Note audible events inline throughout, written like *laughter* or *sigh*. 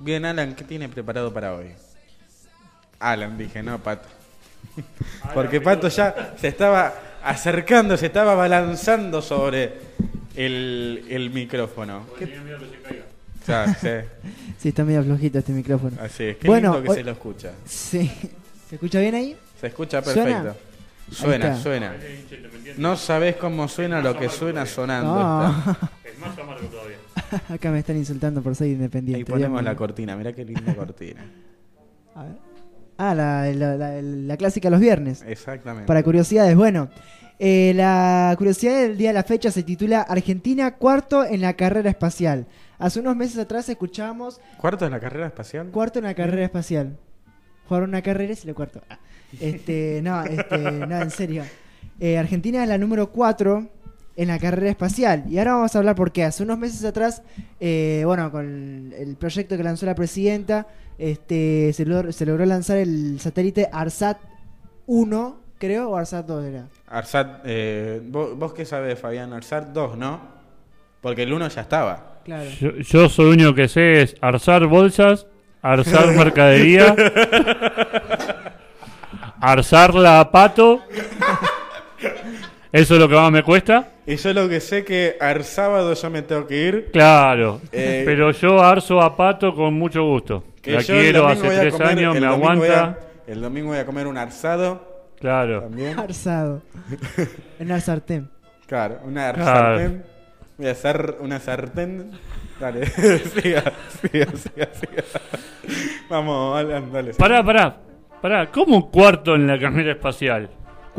Bien, Alan, ¿qué tiene preparado para hoy? Alan, dije, no, Pato. Porque Pato ya se estaba acercando, se estaba balanzando sobre el, el micrófono. ¿Qué- Ya, sí, *laughs* Sí, está medio flojito este micrófono. así es. Qué Bueno, lindo que hoy- se lo escucha. Sí. ¿Se escucha bien ahí? Se escucha perfecto. Suena, suena. No sabés cómo suena lo que suena sonando. No. Es más amargo todavía. *laughs* Acá me están insultando por ser independiente. Ahí ponemos la cortina, mirá qué linda cortina. *laughs* A ver. Ah, la, la- la- la clásica los viernes. Exactamente. Para curiosidades, bueno. eh, la curiosidad del día de la fecha se titula Argentina cuarto en la carrera espacial. Hace unos meses atrás escuchábamos ¿Cuarto en la carrera espacial? cuarto en la carrera espacial. Jugaron una carrera y se lo cuarto. Ah. Este, no, este, no, en serio. Eh, Argentina es la número 4 en la carrera espacial. Y ahora vamos a hablar por qué. Hace unos meses atrás, eh, bueno, con el proyecto que lanzó la presidenta, este, se, logró, se logró lanzar el satélite ARSAT 1, creo, o ARSAT 2 era. Arsat, eh, ¿vos, vos qué sabés, Fabián? Arsat 2, ¿no? Porque el 1 ya estaba. Claro. Yo, yo soy lo único que sé es arzar bolsas, arzar *laughs* mercadería, arzarla a pato. *laughs* Eso es lo que más me cuesta. Y yo lo que sé que al sábado yo me tengo que ir. Claro. Eh, Pero yo arzo a pato con mucho gusto. Que La yo quiero, hace tres comer- años, me a- aguanta. el domingo voy a comer un arsado Claro. también. Arsado. *laughs* en el sartén. Claro, una Claro. sartén. Voy a hacer una sartén. Dale, *laughs* siga, siga, siga, siga. Vamos, Alan, dale. Pará, pará. Pará, ¿cómo cuarto en la carrera espacial?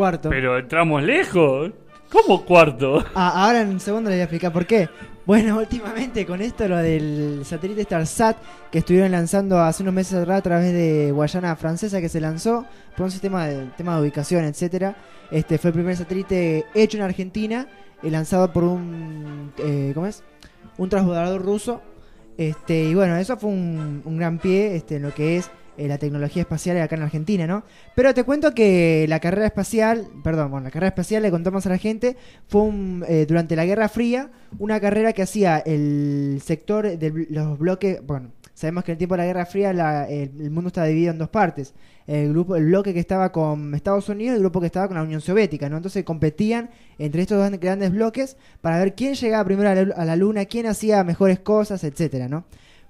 Cuarto. Pero entramos lejos. ¿Cómo cuarto? Ah, ahora en un segundo les voy a explicar por qué. Bueno, *laughs* últimamente con esto, lo del satélite StarSat que estuvieron lanzando hace unos meses atrás a través de Guayana Francesa que se lanzó por un sistema de, tema de ubicación, etcétera. Este fue el primer satélite hecho en Argentina, eh, lanzado por un, eh, ¿cómo es? Un transbordador ruso. Este y bueno, eso fue un, un gran pie, este, en lo que es eh, la tecnología espacial acá en Argentina, ¿no? Pero te cuento que la carrera espacial, perdón, bueno, la carrera espacial le contamos a la gente fue un, eh, durante la Guerra Fría una carrera que hacía el sector de los bloques, bueno, sabemos que en el tiempo de la Guerra Fría la- el, el mundo estaba dividido en dos partes, el grupo, el bloque que estaba con Estados Unidos y el grupo que estaba con la Unión Soviética, ¿no? Entonces competían entre estos dos grandes bloques para ver quién llegaba primero a la, a la Luna, quién hacía mejores cosas, etcétera, ¿no?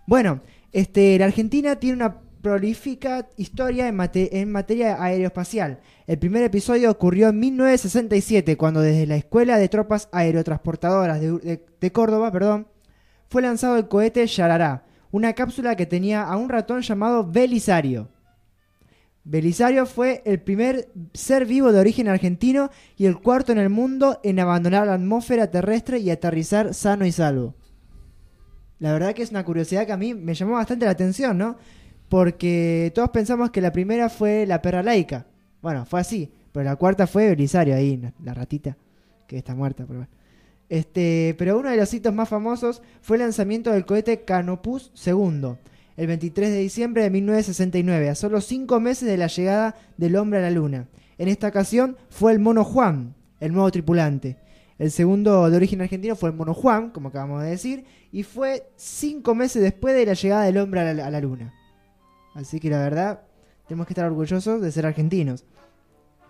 Bueno, este, la Argentina tiene una prolífica historia en, en materia aeroespacial. El primer episodio ocurrió en 1967, cuando desde la Escuela de Tropas Aerotransportadoras de Córdoba perdón, fue lanzado el cohete Yarará, una cápsula que tenía a un ratón llamado Belisario. Belisario fue el primer ser vivo de origen argentino y el cuarto en el mundo en abandonar la atmósfera terrestre y aterrizar sano y salvo. La verdad que es una curiosidad que a mí me llamó bastante la atención, ¿no? Porque todos pensamos que la primera fue la perra laica. Bueno, fue así. Pero la cuarta fue Belisario ahí, la, ratita, que está muerta. Pero, este, pero uno de los hitos más famosos fue el lanzamiento del cohete Canopus II, el 23 de diciembre de 1969, a solo cinco meses de la llegada del hombre a la luna. En esta ocasión fue el mono Juan, el nuevo tripulante. El segundo de origen argentino fue el mono Juan, como acabamos de decir, y fue cinco meses después de la llegada del hombre a la luna. Así que la verdad, tenemos que estar orgullosos de ser argentinos.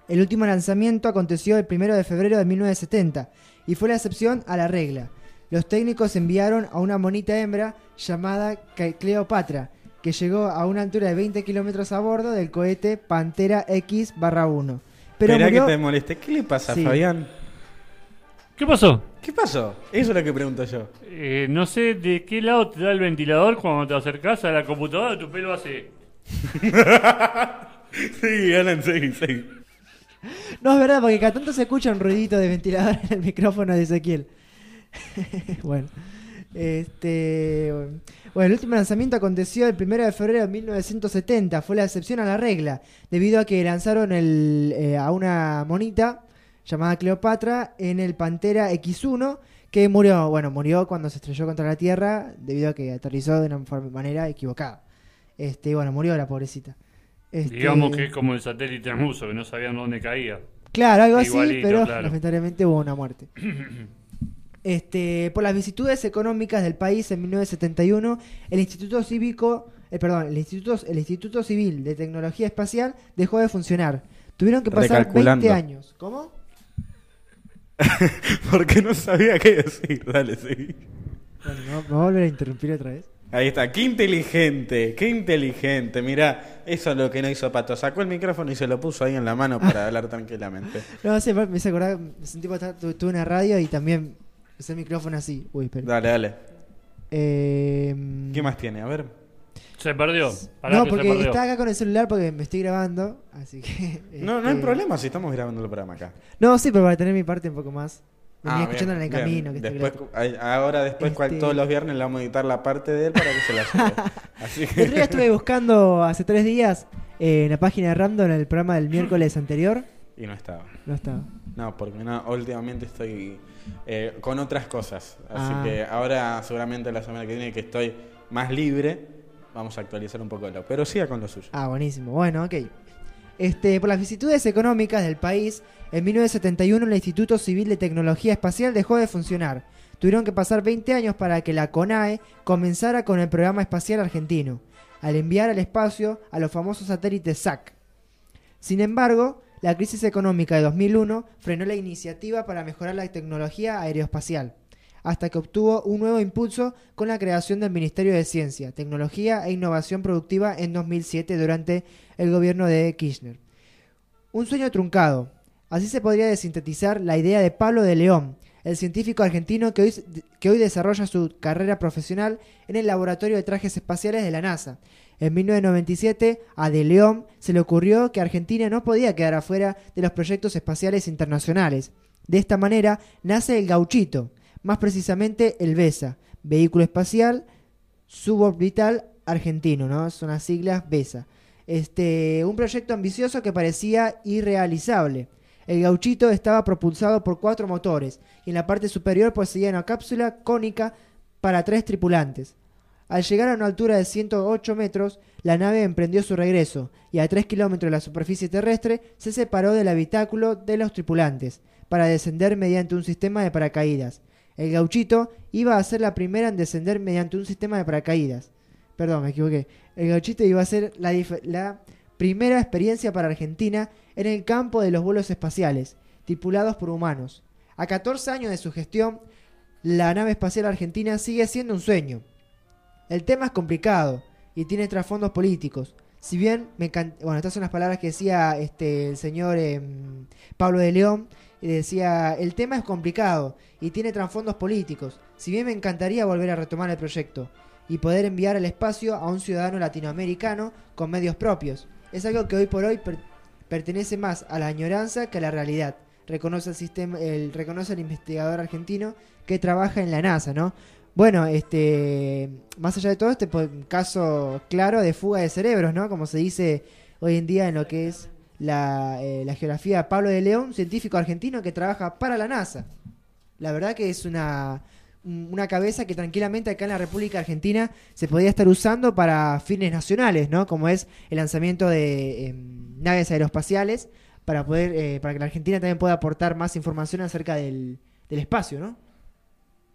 El último lanzamiento aconteció el 1 de febrero de 1970 y fue la excepción a la regla. Los técnicos enviaron a una monita hembra llamada Cleopatra, que llegó a una altura de 20 kilómetros a bordo del cohete Pantera X-1. Pero Esperá murió... que te moleste. ¿Qué le pasa, Sí. Fabián? ¿Qué pasó? ¿Qué pasó? Eso es lo que pregunto yo. Eh, no sé de qué lado te da el ventilador cuando te acercás a la computadora, tu pelo hace. *laughs* Sí, Alan, sí, sí. No, es verdad, porque cada tanto se escucha un ruidito de ventilador en el micrófono de Ezequiel. *laughs* bueno. Este, bueno, el último lanzamiento aconteció el 1 de febrero de 1970. Fue la excepción a la regla, debido a que lanzaron el, eh, a una monita llamada Cleopatra en el Pantera X1, que murió, bueno, murió cuando se estrelló contra la Tierra, debido a que aterrizó de una manera equivocada. Este, bueno, murió la pobrecita. Este, Digamos que es como el satélite ruso, que no sabían dónde caía. Claro, algo así, pero claro. lamentablemente hubo una muerte. *clears throat* Este, por las vicitudes económicas del país en 1971, el Instituto Cívico, eh, perdón, el Instituto, el Instituto Civil de Tecnología Espacial dejó de funcionar. Tuvieron que pasar Recalculando. 20 años. ¿Cómo? *laughs* Porque no sabía qué decir. Dale, sí. Bueno, ¿me va- me va a volver a interrumpir otra vez? Ahí está, qué inteligente, qué inteligente. Mirá, eso es lo que no hizo Pato. Sacó el micrófono y se lo puso ahí en la mano para *laughs* hablar tranquilamente. No, sé, me hice acordar, me sentí tuve una radio y también usé el micrófono así. Uy, espera. Dale, dale. Eh, ¿Qué más tiene? A ver. Se perdió. Pará No, que se porque perdió. está acá con el celular porque me estoy grabando, así que... No, no hay este, problema si estamos grabando el programa acá. No, sí, pero para tener mi parte un poco más. Venía Ah, escuchándola en el camino. Que está Después, ahora después cual- Este- todos los viernes le vamos a editar la parte de él para que se la lleve. *laughs* Así El día estuve buscando hace tres días eh, en la página de Random en el programa del miércoles anterior. Y no estaba. No estaba. No, porque no, últimamente estoy eh, con otras cosas. Así Ah. que ahora, seguramente la semana que viene que estoy más libre, vamos a actualizar un poco lo. Pero siga con lo suyo. Ah, buenísimo. Bueno, ok. Este, por las vicitudes económicas del país, en 1971 el Instituto Civil de Tecnología Espacial dejó de funcionar. Tuvieron que pasar 20 años para que la CONAE comenzara con el programa espacial argentino, al enviar al espacio a los famosos satélites SAC. Sin embargo, la crisis económica de 2001 frenó la iniciativa para mejorar la tecnología aeroespacial, hasta que obtuvo un nuevo impulso con la creación del Ministerio de Ciencia, Tecnología e Innovación Productiva en 2007 durante el gobierno de Kirchner. Un sueño truncado. Así se podría sintetizar la idea de Pablo de León, el científico argentino que hoy, que hoy desarrolla su carrera profesional en el Laboratorio de Trajes Espaciales de la NASA. En 1997, a De León se le ocurrió que Argentina no podía quedar afuera de los proyectos espaciales internacionales. De esta manera nace el gauchito, más precisamente el BESA, Vehículo Espacial Suborbital Argentino, ¿no? Son las siglas BESA. Este, un proyecto ambicioso que parecía irrealizable. El gauchito estaba propulsado por cuatro motores y en la parte superior poseía una cápsula cónica para tres tripulantes. Al llegar a una altura de 108 metros, la nave emprendió su regreso y a 3 kilómetros de la superficie terrestre se separó del habitáculo de los tripulantes para descender mediante un sistema de paracaídas. El gauchito iba a ser la primera en descender mediante un sistema de paracaídas. Perdón, me equivoqué. El gauchito iba a ser la, la primera experiencia para Argentina en el campo de los vuelos espaciales, tripulados por humanos. A 14 años de su gestión, la nave espacial argentina sigue siendo un sueño. El tema es complicado y tiene trasfondos políticos. Si bien me encant- bueno, estas son las palabras que decía este el señor em, Pablo de León y decía, el tema es complicado y tiene trasfondos políticos. Si bien me encantaría volver a retomar el proyecto y poder enviar al espacio a un ciudadano latinoamericano con medios propios. Es algo que hoy por hoy per- pertenece más a la añoranza que a la realidad. Reconoce el sistema, el, reconoce el investigador argentino que trabaja en la NASA, ¿no? Bueno, este, más allá de todo, este pues, caso claro de fuga de cerebros, ¿no? Como se dice hoy en día en lo que es la, eh, la geografía, Pablo de León, científico argentino que trabaja para la NASA. La verdad que es una, un- una cabeza que tranquilamente acá en la República Argentina se podría estar usando para fines nacionales, ¿no? Como es el lanzamiento de em, naves aeroespaciales para poder, eh, para que la Argentina también pueda aportar más información acerca del, del espacio, ¿no?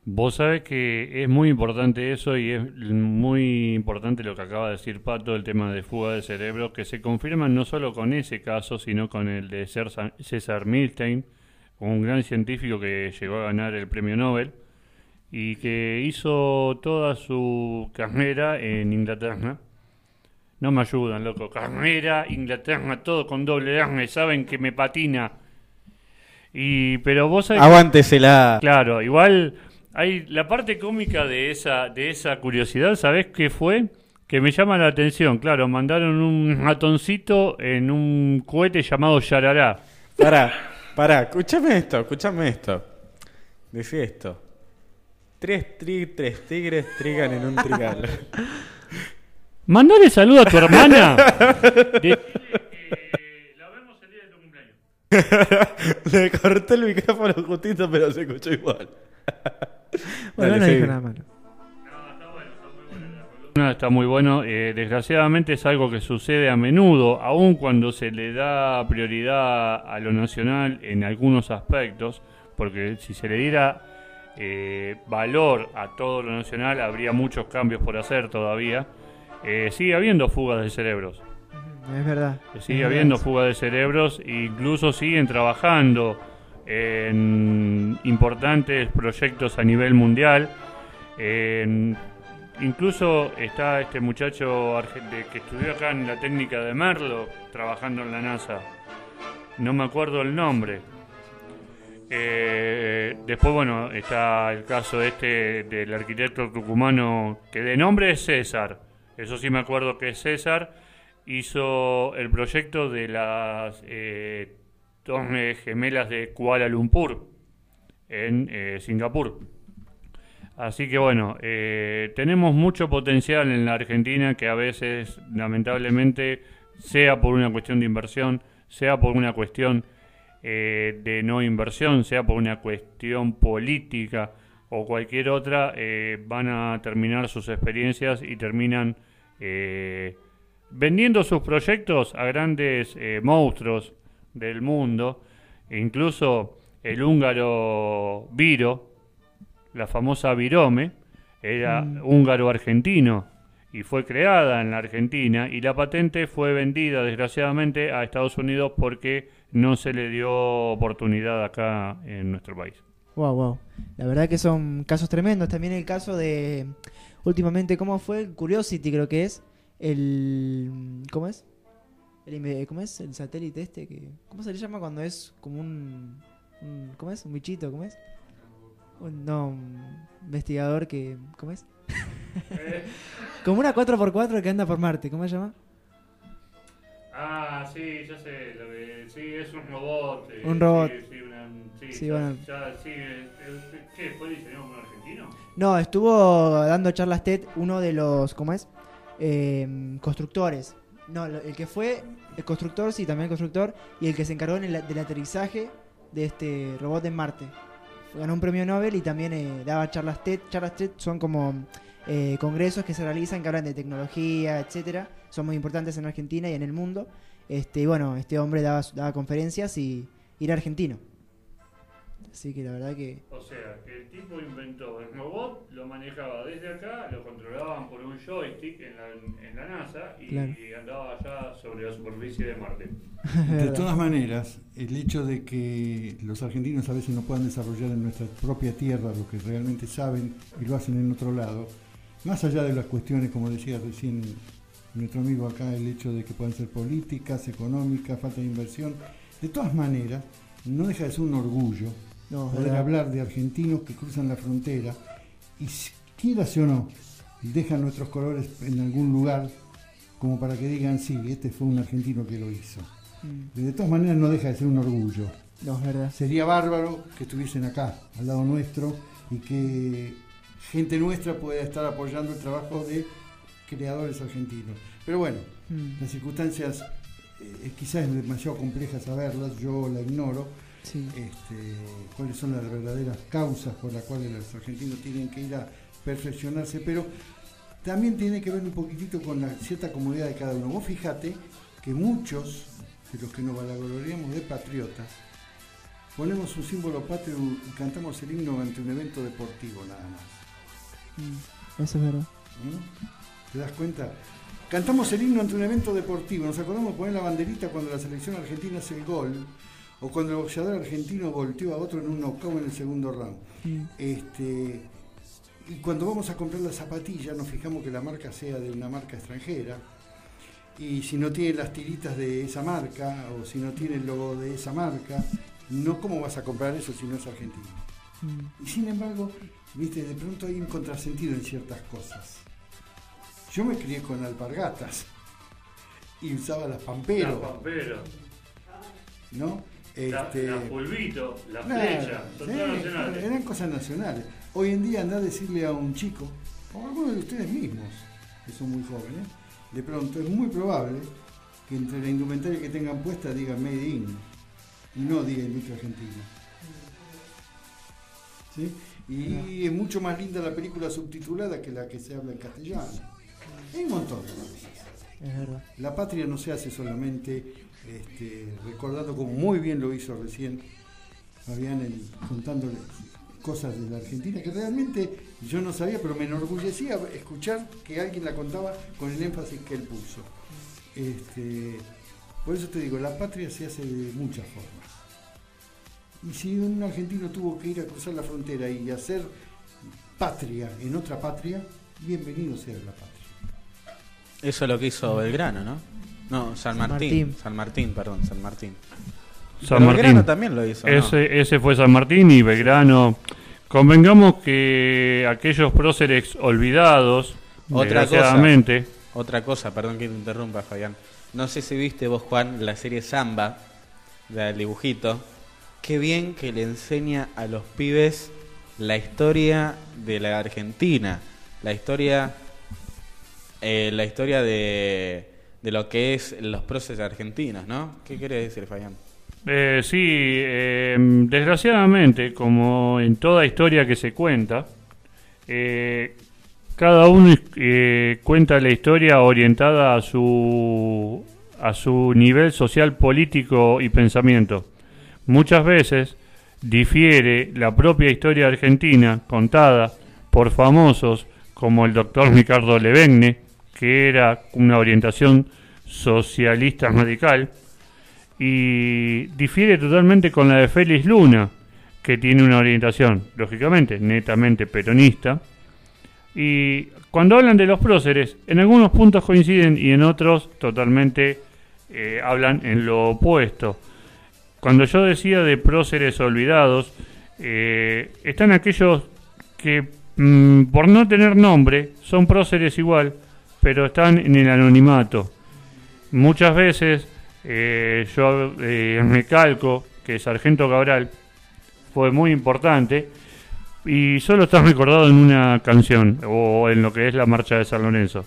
Vos sabés que es muy importante eso y es muy importante lo que acaba de decir Pato, el tema de fuga de cerebro, que se confirma no solo con ese caso, sino con el de César Milstein, un gran científico que llegó a ganar el premio Nobel y que hizo toda su carrera en Inglaterra. No me ayudan, loco. Carrera, Inglaterra, todo con doble R, saben que me patina. Y, pero vos sabés que- Aguántesela. Claro, igual hay la parte cómica de esa de esa curiosidad, ¿sabés qué fue? Que me llama la atención, claro, mandaron un ratoncito en un cohete llamado Yarará. Pará, pará, escúchame esto, escúchame esto. Decí esto. Tres, tri- tres tigres trigan en un trigal. *laughs* Mandale saludo a tu hermana. De. Le corté el micrófono justito, pero se escuchó igual. *laughs* Bueno, Dale, no seguí. dijo nada malo. No, está muy bueno. Eh, desgraciadamente es algo que sucede a menudo, aun cuando se le da prioridad a lo nacional en algunos aspectos, porque si se le diera eh, valor a todo lo nacional, habría muchos cambios por hacer todavía. Eh, sigue habiendo fugas de cerebros. Es verdad. Sigue Es habiendo fugas de cerebros e incluso siguen trabajando en importantes proyectos a nivel mundial. Incluso está este muchacho que estudió acá en la técnica de Merlo, trabajando en la NASA. No me acuerdo el nombre. Eh, después, bueno, está el caso este del arquitecto tucumano, que de nombre es César. Eso sí me acuerdo que es César. Hizo el proyecto de las eh, gemelas de Kuala Lumpur, en eh, Singapur. Así que bueno, eh, tenemos mucho potencial en la Argentina que a veces, lamentablemente, sea por una cuestión de inversión, sea por una cuestión eh, de no inversión, sea por una cuestión política o cualquier otra, van a terminar sus experiencias y terminan vendiendo sus proyectos a grandes monstruos del mundo. Incluso el húngaro Viro, la famosa Virome, era húngaro-argentino y fue creada en la Argentina y la patente fue vendida desgraciadamente a Estados Unidos porque no se le dio oportunidad acá en nuestro país. Wow, wow. La verdad que son casos tremendos. También el caso de. Últimamente, ¿cómo fue? Curiosity, creo que es. El. ¿Cómo es? El, inve- ¿Cómo es? El satélite este que. ¿Cómo se le llama cuando es como un. un- ¿Cómo es? Un bichito, ¿cómo es? Un, no, un investigador que. ¿Cómo es? *laughs* como una 4x4 que anda por Marte, ¿cómo se llama? Ah, sí, ya sé, lo que, sí, es un robot. eh, Un robot. Sí, sí, una- sí, Sí, ya- bueno. ya, sí, eh, eh, ¿Qué? ¿Fue diseñado por un argentino? No, estuvo dando charlas TED uno de los, ¿cómo es? Eh, constructores. No, el que fue el constructor, sí, también el constructor, y el que se encargó en el- del aterrizaje de este robot en Marte. Ganó un premio Nobel y también eh, daba charlas TED. Charlas TED son como eh, congresos que se realizan que hablan de tecnología, etcétera. Son muy importantes en Argentina y en el mundo. Este, y bueno, este hombre daba, daba conferencias y, y era argentino. Así que la verdad que O sea, que el tipo inventó el robot, lo manejaba desde acá, lo controlaban por un joystick en la, en la NASA y, Claro. y andaba allá sobre la superficie de Marte. *laughs* De todas maneras, el hecho de que los argentinos a veces no puedan desarrollar en nuestra propia tierra lo que realmente saben y lo hacen en otro lado, más allá de las cuestiones, como decía recién nuestro amigo acá, el hecho de que puedan ser políticas, económicas, falta de inversión, de todas maneras, no deja de ser un orgullo no, poder ¿verdad? hablar de argentinos que cruzan la frontera y si- quieras o no, dejan nuestros colores en algún lugar como para que digan, sí, este fue un argentino que lo hizo. Mm, De todas maneras no deja de ser un orgullo. No, es verdad. Sería bárbaro que estuviesen acá, al lado nuestro, y que gente nuestra pueda estar apoyando el trabajo de creadores argentinos. Pero bueno, Mm, las circunstancias eh, quizás es demasiado compleja saberlas, yo la ignoro, sí. este, cuáles son las verdaderas causas por las cuales los argentinos tienen que ir a perfeccionarse, pero también tiene que ver un poquitito con la cierta comodidad de cada uno. Vos fíjate que muchos de los que nos vanagloriamos de patriotas ponemos un símbolo patrio y cantamos el himno ante un evento deportivo nada más. Mm, Eso es verdad. ¿Mm? ¿Te das cuenta? Cantamos el himno ante un evento deportivo. Nos acordamos de poner la banderita cuando la selección argentina hace el gol o cuando el boxeador argentino volteó a otro en un knockout en el segundo round. Mm, Este, y cuando vamos a comprar la zapatilla nos fijamos que la marca sea de una marca extranjera. Y si no tiene las tiritas de esa marca o si no tiene el logo de esa marca, no cómo vas a comprar eso si no es argentino. mm, Y sin embargo, viste, de pronto hay un contrasentido en ciertas cosas. Yo me crié con alpargatas y usaba las pamperos, La Pampero, ¿no? la, Este, la Pulvito, la Claro, Flecha, son todas nacionales. eran cosas nacionales. Hoy en día andá a decirle a un chico, o a alguno de ustedes mismos, que son muy jóvenes, de pronto es muy probable que entre la indumentaria que tengan puesta diga Made in y no diga industria argentina. ¿Sí? Y es mucho más linda la película subtitulada que la que se habla en castellano. Hay un montón de cosas. Es verdad. La patria no se hace solamente este, recordando como muy bien lo hizo recién Fabián, el- contándole cosas de la Argentina que realmente yo no sabía, pero me enorgullecía escuchar que alguien la contaba con el énfasis que él puso. Este, por eso te digo, la patria se hace de muchas formas. Y si un argentino tuvo que ir a cruzar la frontera y hacer patria en otra patria, bienvenido sea la patria. Eso es lo que hizo Belgrano, ¿no? No, San, San Martín. Martín. San Martín, perdón, San Martín. San Pero Belgrano Martín. también lo hizo. ¿no? Ese, ese fue San Martín y Belgrano. Convengamos que aquellos próceres olvidados, Otra desgraciadamente, Otra cosa, perdón que te interrumpa, Fabián. No sé si viste vos, Juan, la serie Samba, del dibujito. Qué bien que le enseña a los pibes la historia de la Argentina. La historia. Eh, la historia de, de lo que es los próceres argentinos, ¿no? ¿Qué querés decir, Fabián? Eh, sí, eh, desgraciadamente, como en toda historia que se cuenta, eh, cada uno cuenta la historia orientada a su, a su nivel social, político y pensamiento. Muchas veces difiere la propia historia argentina contada por famosos como el doctor Ricardo Levegne, que era una orientación socialista radical, y difiere totalmente con la de Félix Luna, que tiene una orientación, lógicamente, netamente peronista. Y cuando hablan de los próceres, en algunos puntos coinciden y en otros totalmente eh, hablan en lo opuesto. Cuando yo decía de próceres olvidados, eh, están aquellos que mm, por no tener nombre son próceres igual, pero están en el anonimato. Muchas veces eh, yo eh, recalco que Sargento Cabral fue muy importante y solo está *laughs* recordado en una canción o en lo que es la marcha de San Lorenzo.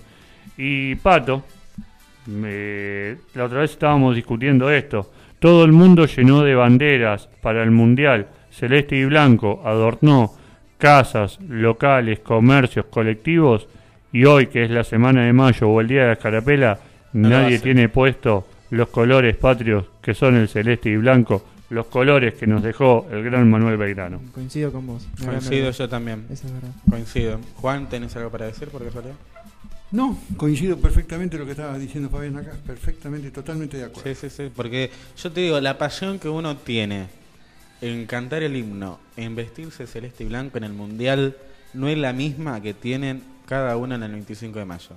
Y Pato, la otra vez estábamos discutiendo esto, todo el mundo llenó de banderas para el Mundial, celeste y blanco, adornó casas, locales, comercios, colectivos y hoy que es la semana de mayo o el día de la escarapela, No nadie tiene puesto los colores patrios que son el celeste y blanco, los colores que nos dejó el gran Manuel Belgrano. Coincido con vos. Coincido yo también. Eso es verdad. Coincido. Juan, ¿tenés algo para decir por casualidad? No, coincido perfectamente lo que estaba diciendo Fabián acá, perfectamente, totalmente de acuerdo. Sí, sí, sí, porque yo te digo, la pasión que uno tiene en cantar el himno, en vestirse celeste y blanco en el mundial, no es la misma que tienen cada uno en el 25 de mayo.